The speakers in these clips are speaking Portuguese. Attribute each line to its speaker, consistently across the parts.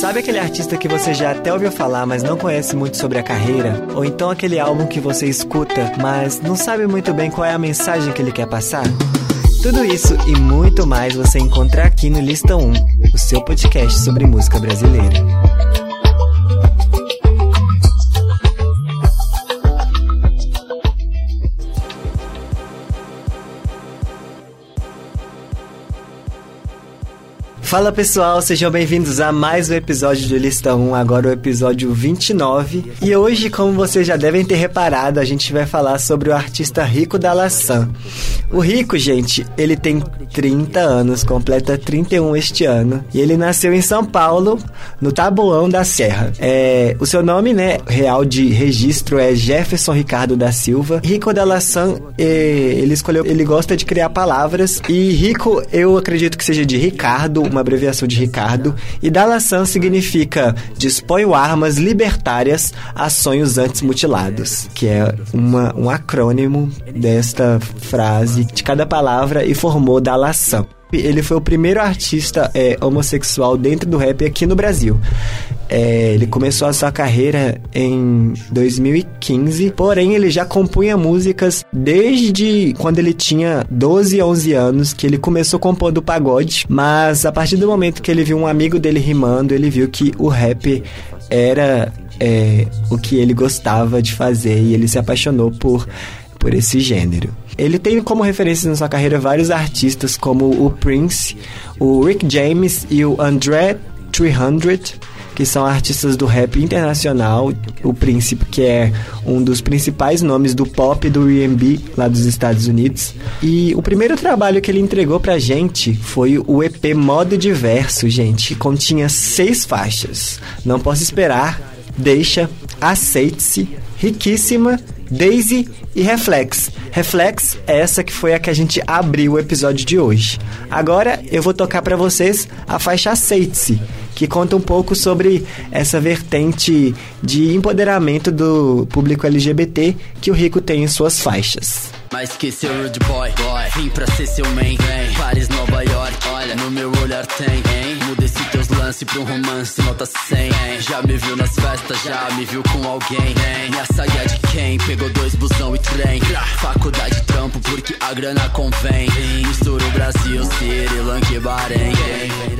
Speaker 1: Sabe aquele artista que você já até ouviu falar, mas não conhece muito sobre a carreira? Ou então aquele álbum que você escuta, mas não sabe muito bem qual é a mensagem que ele quer passar? Tudo isso e muito mais você encontra aqui no Lista 1, o seu podcast sobre música brasileira. Fala pessoal, sejam bem-vindos a mais um episódio do Lista 1, agora o episódio 29. E hoje, como vocês já devem ter reparado, a gente vai falar sobre o artista Rico da. O Rico, gente, ele tem 30 anos, completa 31 este ano. E ele nasceu em São Paulo, no Taboão da Serra. É, o seu nome, né, real de registro é Jefferson Ricardo da Silva. Rico da Laçã, ele escolheu, ele gosta de criar palavras. E Rico, eu acredito que seja de Ricardo, uma abreviação de Ricardo, e Dalasan significa Disponho armas libertárias a sonhos antes mutilados, que é uma, um acrônimo desta frase de cada palavra e formou Dalasan. Ele foi o primeiro artista é, homossexual dentro do rap aqui no Brasil. É, ele começou a sua carreira em 2015, porém ele já compunha músicas desde quando ele tinha 12, 11 anos, que ele começou compondo pagode, mas a partir do momento que ele viu um amigo dele rimando, ele viu que o rap era é, o que ele gostava de fazer e ele se apaixonou por, por esse gênero. Ele tem como referência na sua carreira vários artistas como o Prince, o Rick James e o André 300, que são artistas do rap internacional. O Príncipe, que é um dos principais nomes do pop do R&B lá dos Estados Unidos. E o primeiro trabalho que ele entregou pra gente foi o EP Modo Diverso, gente, que continha seis faixas. Não posso esperar, deixa, aceite-se, riquíssima Daisy e Reflex. Reflex é essa que foi a que a gente abriu o episódio de hoje. Agora eu vou tocar para vocês a faixa Aceite-se, que conta um pouco sobre essa vertente de empoderamento do público LGBT que o Rico tem em suas faixas.
Speaker 2: Mas rude boy, boy Vim pra ser seu vem Paris, Nova York, olha No meu olhar tem, hein teus lance pra um romance Nota 100, hein? Já me viu nas festas, já me viu com alguém, Minha saga é de quem? Pegou dois busão e trem. Faculdade trampo porque a grana convém. Brasil, Sri Lanka e Bahrein.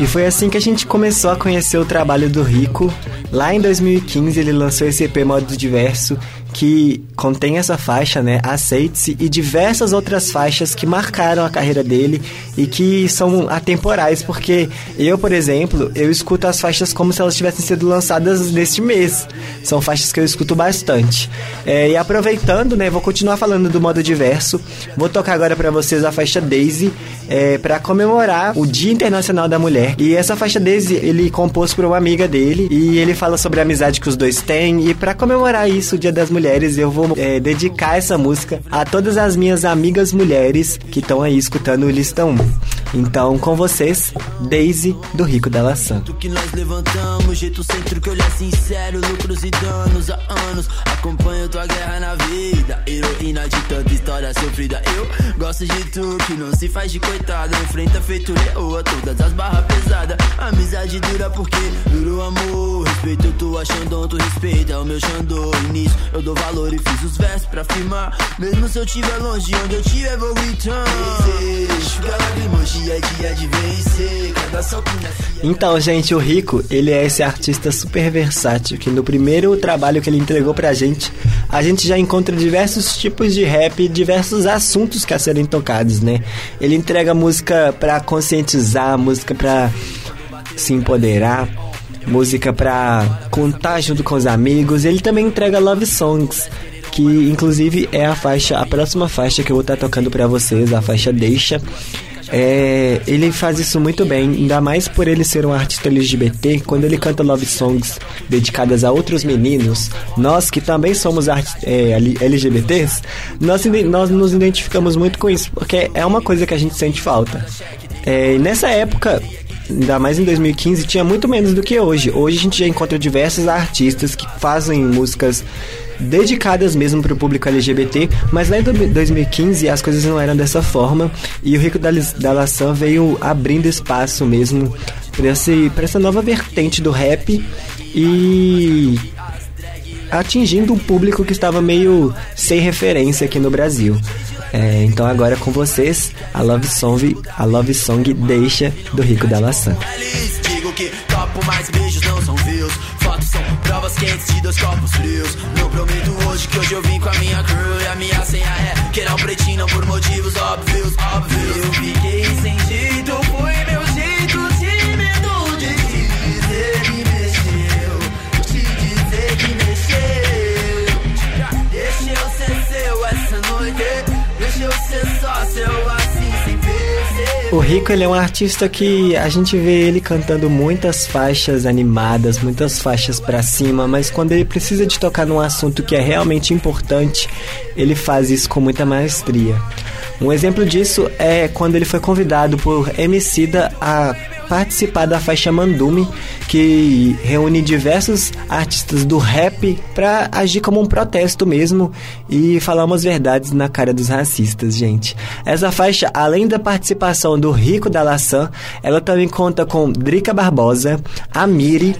Speaker 1: E foi assim que a gente começou a conhecer o trabalho do Rico. Lá em 2015 ele lançou esse EP Modo Diverso que contém essa faixa, né, Aceite-se e diversas outras faixas que marcaram a carreira dele e que são atemporais, porque eu, por exemplo, eu escuto as faixas como se elas tivessem sido lançadas neste mês. São faixas que eu escuto bastante. É, e aproveitando, né, vou continuar falando do modo diverso. Vou tocar agora para vocês a faixa Daisy é, para comemorar o Dia Internacional da Mulher. E essa faixa Daisy ele compôs para uma amiga dele e ele fala sobre a amizade que os dois têm e para comemorar isso, o Dia das Mulheres mulheres, eu vou é, dedicar essa música a todas as minhas amigas mulheres que estão aí escutando o Listão 1. Então, com vocês, Daisy do Rico da Laçã.
Speaker 2: que nós levantamos, jeito centro que olhar sincero, lucros e danos há anos. Acompanho tua guerra na vida, heroína de tanta história sofrida. Eu gosto de tu que não se faz de coitada, enfrenta feito leoa todas as barras pesadas. Amizade dura porque dura o amor. Respeito tua tu respeita o meu nisso eu dou valor e fiz os versos pra. Mesmo se eu estiver longe, onde eu estiver, vou
Speaker 1: vencer. Cada Então, gente, o Rico, ele é esse artista super versátil que no primeiro trabalho que ele entregou pra gente, a gente já encontra diversos tipos de rap, diversos assuntos que a serem tocados, né? Ele entrega música pra conscientizar, música pra se empoderar música pra contar junto com os amigos. Ele também entrega love songs, que inclusive é a faixa, a próxima faixa que eu vou estar tá tocando para vocês, a faixa Deixa. É, ele faz isso muito bem, ainda mais por ele ser um artista LGBT. Quando ele canta love songs dedicadas a outros meninos, nós que também somos é, LGBTs, nós, nós nos identificamos muito com isso, porque é uma coisa que a gente sente falta. É, nessa época, ainda mais em 2015, tinha muito menos do que hoje. Hoje a gente já encontra diversos artistas que fazem músicas dedicadas mesmo para o público LGBT, mas lá em 2015 as coisas não eram dessa forma e o Rico da, da Laçã veio abrindo espaço mesmo para essa nova vertente do rap e atingindo um público que estava meio sem referência aqui no Brasil. É, então agora com vocês, a Love Song, a Love Song Deixa do Rico da Laçã. Digo que topo mais beijos não são views, fotos são provas quentes de dois corpos frios. Não prometo hoje que hoje eu vim com a minha crew e a minha senha é que não pretinho por motivos óbvios, óbvios. Eu fiquei sem o Rico ele é um artista que a gente vê ele cantando muitas faixas animadas, muitas faixas para cima, mas quando ele precisa de tocar num assunto que é realmente importante, ele faz isso com muita maestria. Um exemplo disso é quando ele foi convidado por Emicida a participar da faixa Mandume, que reúne diversos artistas do rap para agir como um protesto mesmo e falar umas verdades na cara dos racistas, gente. Essa faixa, além da participação do Rico da Laçã, ela também conta com Drica Barbosa, Amiri,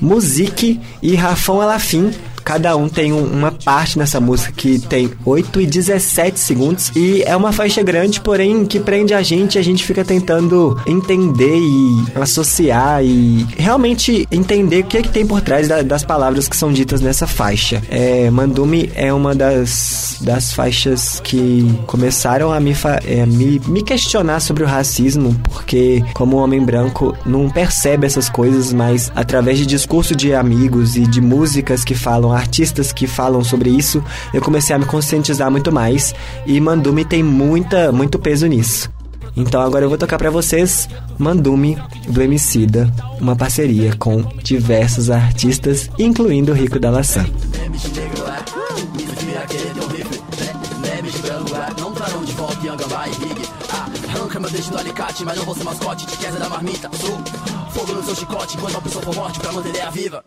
Speaker 1: Musique e Rafão Alafim, Cada um tem um, uma parte nessa música que tem 8 e 17 segundos. E é uma faixa grande, porém que prende a gente. A gente fica tentando entender e associar e realmente entender o que, é que tem por trás da, das palavras que são ditas nessa faixa. É, Mandume é uma das, das faixas que começaram a me, é, me, me questionar sobre o racismo, porque como homem branco não percebe essas coisas, mas através de discurso de amigos e de músicas que falam artistas que falam sobre isso, eu comecei a me conscientizar muito mais e Mandume tem muita, muito peso nisso. Então agora eu vou tocar para vocês Mandume do Emicida, uma parceria com diversos artistas, incluindo o Rico da Laçã. Arranca meu alicate, mas não vou ser mascote da marmita. Sou fogo no seu chicote, a pessoa for morte pra manter a viva.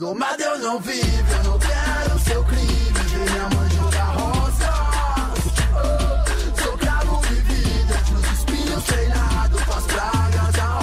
Speaker 1: Eu não vivo, eu não quero seu crime. Minha mãe roça. Sou cravo nos espinhos treinado com as pragas da.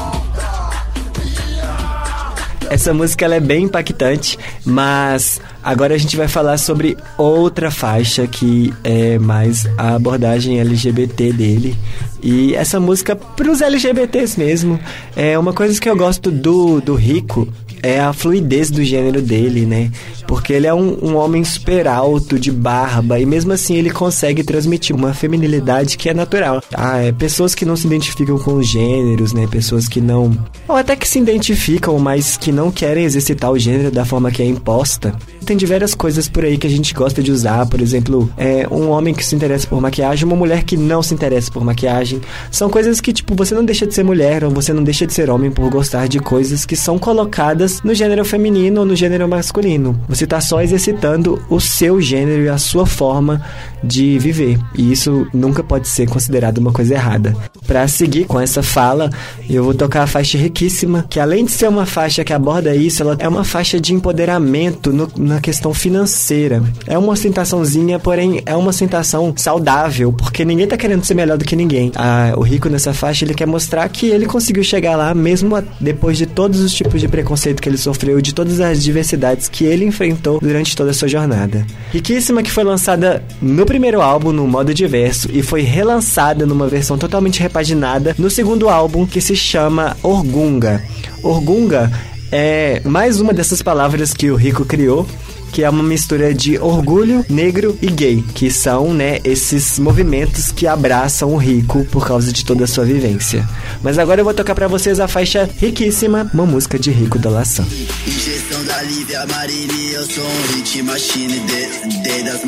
Speaker 1: Essa música ela é bem impactante, mas agora a gente vai falar sobre outra faixa que é mais a abordagem LGBT dele. E essa música para os LGBTs mesmo é uma coisa que eu gosto do, do Rico é a fluidez do gênero dele, né? Porque ele é um, um homem super alto, de barba, e mesmo assim ele consegue transmitir uma feminilidade que é natural. Ah, é, pessoas que não se identificam com os gêneros, né? Pessoas que não. Ou até que se identificam, mas que não querem exercitar o gênero da forma que é imposta. Tem diversas coisas por aí que a gente gosta de usar, por exemplo, é, um homem que se interessa por maquiagem, uma mulher que não se interessa por maquiagem. São coisas que, tipo, você não deixa de ser mulher ou você não deixa de ser homem por gostar de coisas que são colocadas no gênero feminino ou no gênero masculino. Você está só exercitando o seu gênero e a sua forma de viver. E isso nunca pode ser considerado uma coisa errada. Para seguir com essa fala, eu vou tocar a faixa riquíssima, que além de ser uma faixa que aborda isso, ela é uma faixa de empoderamento no, na questão financeira. É uma ostentaçãozinha, porém é uma ostentação saudável, porque ninguém tá querendo ser melhor do que ninguém. Ah, o rico nessa faixa, ele quer mostrar que ele conseguiu chegar lá, mesmo depois de todos os tipos de preconceito que ele sofreu, de todas as diversidades que ele enfrentou durante toda a sua jornada. Riquíssima que foi lançada no primeiro álbum no modo diverso e foi relançada numa versão totalmente repaginada no segundo álbum que se chama Orgunga. Orgunga é mais uma dessas palavras que o Rico criou que é uma mistura de orgulho negro e gay, que são, né, esses movimentos que abraçam o rico por causa de toda a sua vivência. Mas agora eu vou tocar para vocês a faixa riquíssima, uma música de Rico da Lação. Ingestão da Lívia Marini, eu sou um hit machine de, de das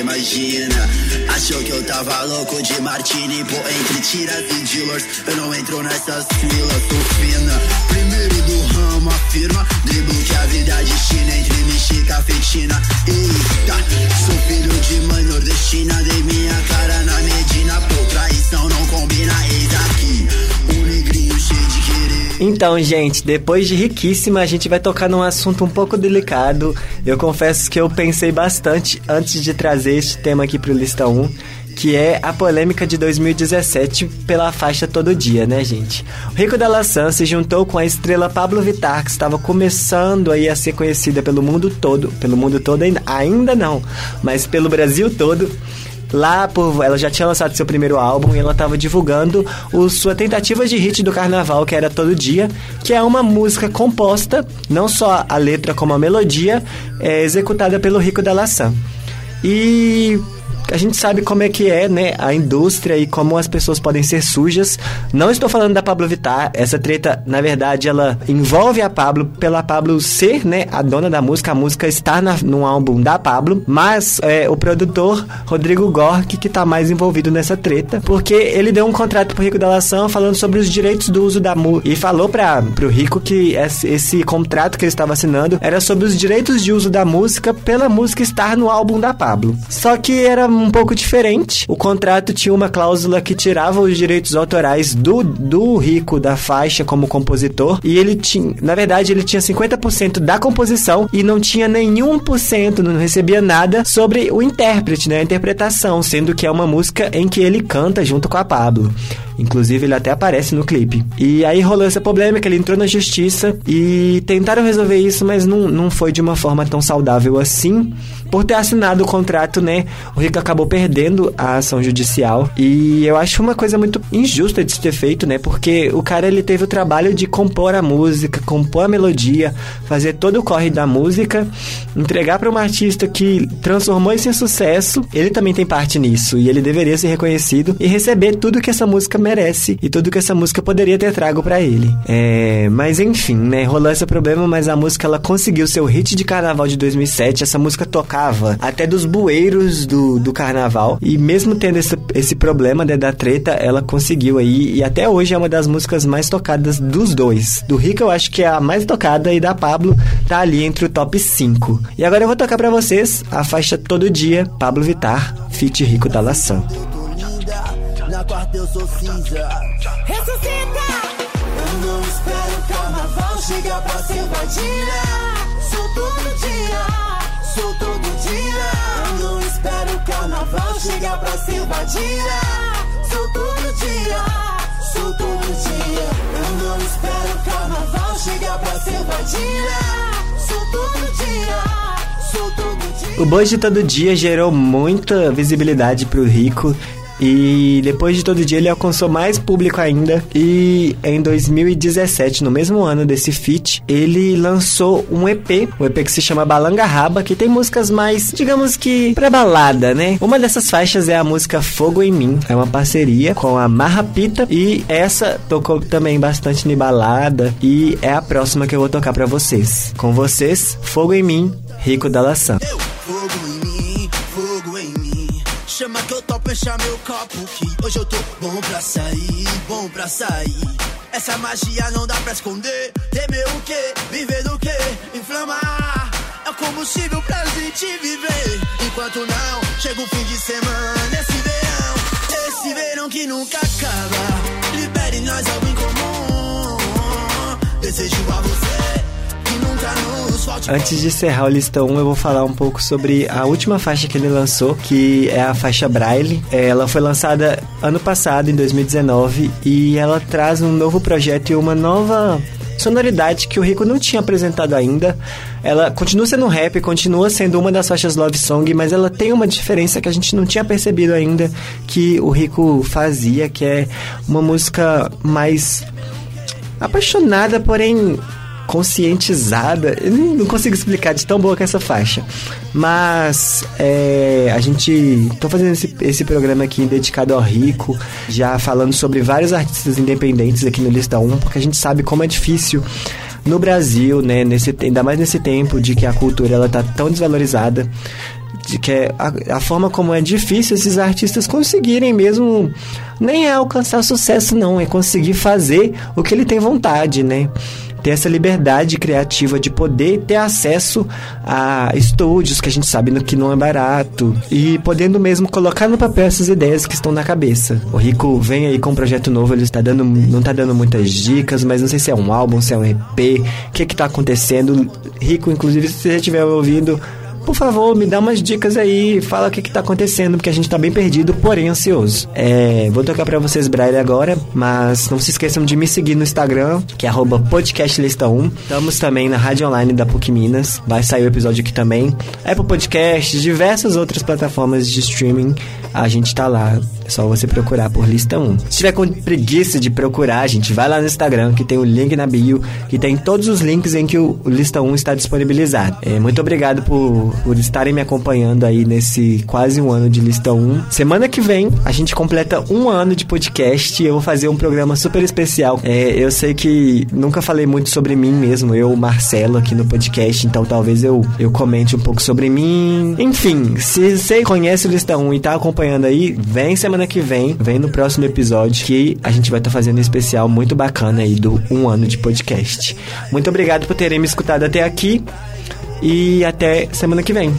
Speaker 1: imagina. Achou que eu tava louco de martini, pô, entre tiras e dealers, eu não entro nessas filas, fina. Primeiro do ramo, afirma, que a vida é entre mexica, Eita, sou filho de mãe nordestina, dei minha cara na Medina, pô, traição não combina, um negrinho cheio de querer. Então, gente, depois de riquíssima, a gente vai tocar num assunto um pouco delicado. Eu confesso que eu pensei bastante antes de trazer este tema aqui pro Lista 1 que é a polêmica de 2017 pela faixa Todo Dia, né, gente? O Rico da Laçã se juntou com a estrela Pablo Vittar, que estava começando aí a ser conhecida pelo mundo todo, pelo mundo todo ainda, ainda não, mas pelo Brasil todo lá por ela já tinha lançado seu primeiro álbum e ela estava divulgando o, sua tentativa de hit do carnaval que era todo dia que é uma música composta não só a letra como a melodia é executada pelo Rico da Laçã e a gente sabe como é que é, né, a indústria e como as pessoas podem ser sujas. Não estou falando da Pablo Vittar, essa treta, na verdade, ela envolve a Pablo pela Pablo ser, né, a dona da música, a música está na, num álbum da Pablo, mas é, o produtor Rodrigo Gork que tá mais envolvido nessa treta, porque ele deu um contrato pro Rico da Lação falando sobre os direitos do uso da música e falou para pro Rico que esse, esse contrato que ele estava assinando era sobre os direitos de uso da música pela música estar no álbum da Pablo. Só que era um pouco diferente. O contrato tinha uma cláusula que tirava os direitos autorais do, do rico da faixa como compositor e ele tinha, na verdade, ele tinha 50% da composição e não tinha nenhum por cento, não recebia nada sobre o intérprete, né, a interpretação, sendo que é uma música em que ele canta junto com a Pablo. Inclusive, ele até aparece no clipe. E aí rolou essa polêmica, ele entrou na justiça e tentaram resolver isso, mas não, não foi de uma forma tão saudável assim. Por ter assinado o contrato, né? O Rico acabou perdendo a ação judicial. E eu acho uma coisa muito injusta de se ter feito, né? Porque o cara ele teve o trabalho de compor a música, compor a melodia, fazer todo o corre da música, entregar para um artista que transformou isso em sucesso. Ele também tem parte nisso e ele deveria ser reconhecido e receber tudo que essa música merece e tudo que essa música poderia ter trago para ele. É, mas enfim, né? Rolou esse problema, mas a música ela conseguiu seu hit de carnaval de 2007. Essa música até dos bueiros do, do carnaval e mesmo tendo esse, esse problema né, da treta, ela conseguiu aí e até hoje é uma das músicas mais tocadas dos dois. Do Rico eu acho que é a mais tocada e da Pablo tá ali entre o top 5. E agora eu vou tocar para vocês a faixa Todo Dia, Pablo Vitar, feat Rico da Lação
Speaker 2: na quarta eu sou cinza.
Speaker 3: Ressuscita!
Speaker 2: Eu não espero o carnaval chegar pra ser vadia. Sou todo dia, sou todo dia. Não espero o carnaval chegar pra ser. Sou todo dia, sou todo dia. Eu não espero o carnaval chegar pra ser vadia. Sou todo dia.
Speaker 1: O de Todo Dia gerou muita visibilidade pro Rico e depois de todo dia ele alcançou mais público ainda. E em 2017, no mesmo ano desse feat, ele lançou um EP, um EP que se chama Balanga Raba, que tem músicas mais, digamos que, pra balada, né? Uma dessas faixas é a música Fogo em Mim, é uma parceria com a Marrapita e essa tocou também bastante em balada e é a próxima que eu vou tocar para vocês. Com vocês, Fogo em Mim, Rico da Laçã.
Speaker 2: Eu, fogo em eu topo encher meu copo que hoje eu tô bom pra sair, bom pra sair. Essa magia não dá pra esconder. Temer o quê? Viver do quê? Inflamar. É combustível pra gente viver. Enquanto não, chega o fim de semana. Esse verão, esse verão que nunca acaba. Libere nós algo em comum. Desejo a você
Speaker 1: Antes de encerrar o lista 1, eu vou falar um pouco sobre a última faixa que ele lançou, que é a faixa Braille. É, Ela foi lançada ano passado, em 2019, e ela traz um novo projeto e uma nova sonoridade que o Rico não tinha apresentado ainda. Ela continua sendo rap, continua sendo uma das faixas love song, mas ela tem uma diferença que a gente não tinha percebido ainda que o Rico fazia, que é uma música mais apaixonada, porém conscientizada. Eu não consigo explicar de tão boa que é essa faixa. Mas é, a gente. tô fazendo esse, esse programa aqui dedicado ao Rico, já falando sobre vários artistas independentes aqui no Lista 1, porque a gente sabe como é difícil no Brasil, né? Nesse, ainda mais nesse tempo de que a cultura ela tá tão desvalorizada de que é a, a forma como é difícil esses artistas conseguirem mesmo nem é alcançar sucesso não, é conseguir fazer o que ele tem vontade, né? Ter essa liberdade criativa de poder ter acesso a estúdios que a gente sabe que não é barato e podendo mesmo colocar no papel essas ideias que estão na cabeça. O Rico vem aí com um projeto novo, ele está dando, não tá dando muitas dicas, mas não sei se é um álbum, se é um EP, o que que tá acontecendo. Rico, inclusive, se você estiver ouvindo, por favor, me dá umas dicas aí, fala o que, que tá acontecendo, porque a gente tá bem perdido, porém ansioso. É, vou tocar para vocês Braille agora, mas não se esqueçam de me seguir no Instagram, que é podcastlista1. Estamos também na rádio online da PUC Minas, vai sair o episódio aqui também. Apple Podcast, diversas outras plataformas de streaming, a gente tá lá. É só você procurar por lista 1. Se tiver com preguiça de procurar, gente, vai lá no Instagram, que tem o link na bio, que tem todos os links em que o, lista 1 está disponibilizado. É, muito obrigado por, por estarem me acompanhando aí nesse quase um ano de lista 1. Semana que vem a gente completa um ano de podcast e eu vou fazer um programa super especial. É, eu sei que nunca falei muito sobre mim mesmo, eu, Marcelo, aqui no podcast, então talvez eu, eu comente um pouco sobre mim. Enfim, se você conhece o lista 1 e tá acompanhando aí, vem semana semana que vem, vem no próximo episódio, que a gente vai estar tá fazendo um especial muito bacana aí do um ano de podcast. Muito obrigado por terem me escutado até aqui e até semana que vem.